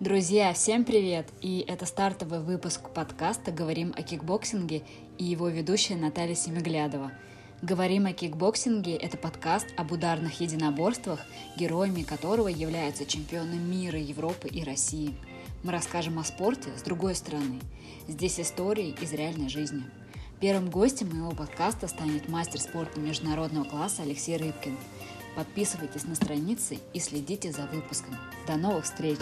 Друзья, всем привет! И это стартовый выпуск подкаста «Говорим о кикбоксинге» и его ведущая Наталья Семиглядова. «Говорим о кикбоксинге» — это подкаст об ударных единоборствах, героями которого являются чемпионы мира, Европы и России. Мы расскажем о спорте с другой стороны. Здесь истории из реальной жизни. Первым гостем моего подкаста станет мастер спорта международного класса Алексей Рыбкин. Подписывайтесь на страницы и следите за выпуском. До новых встреч!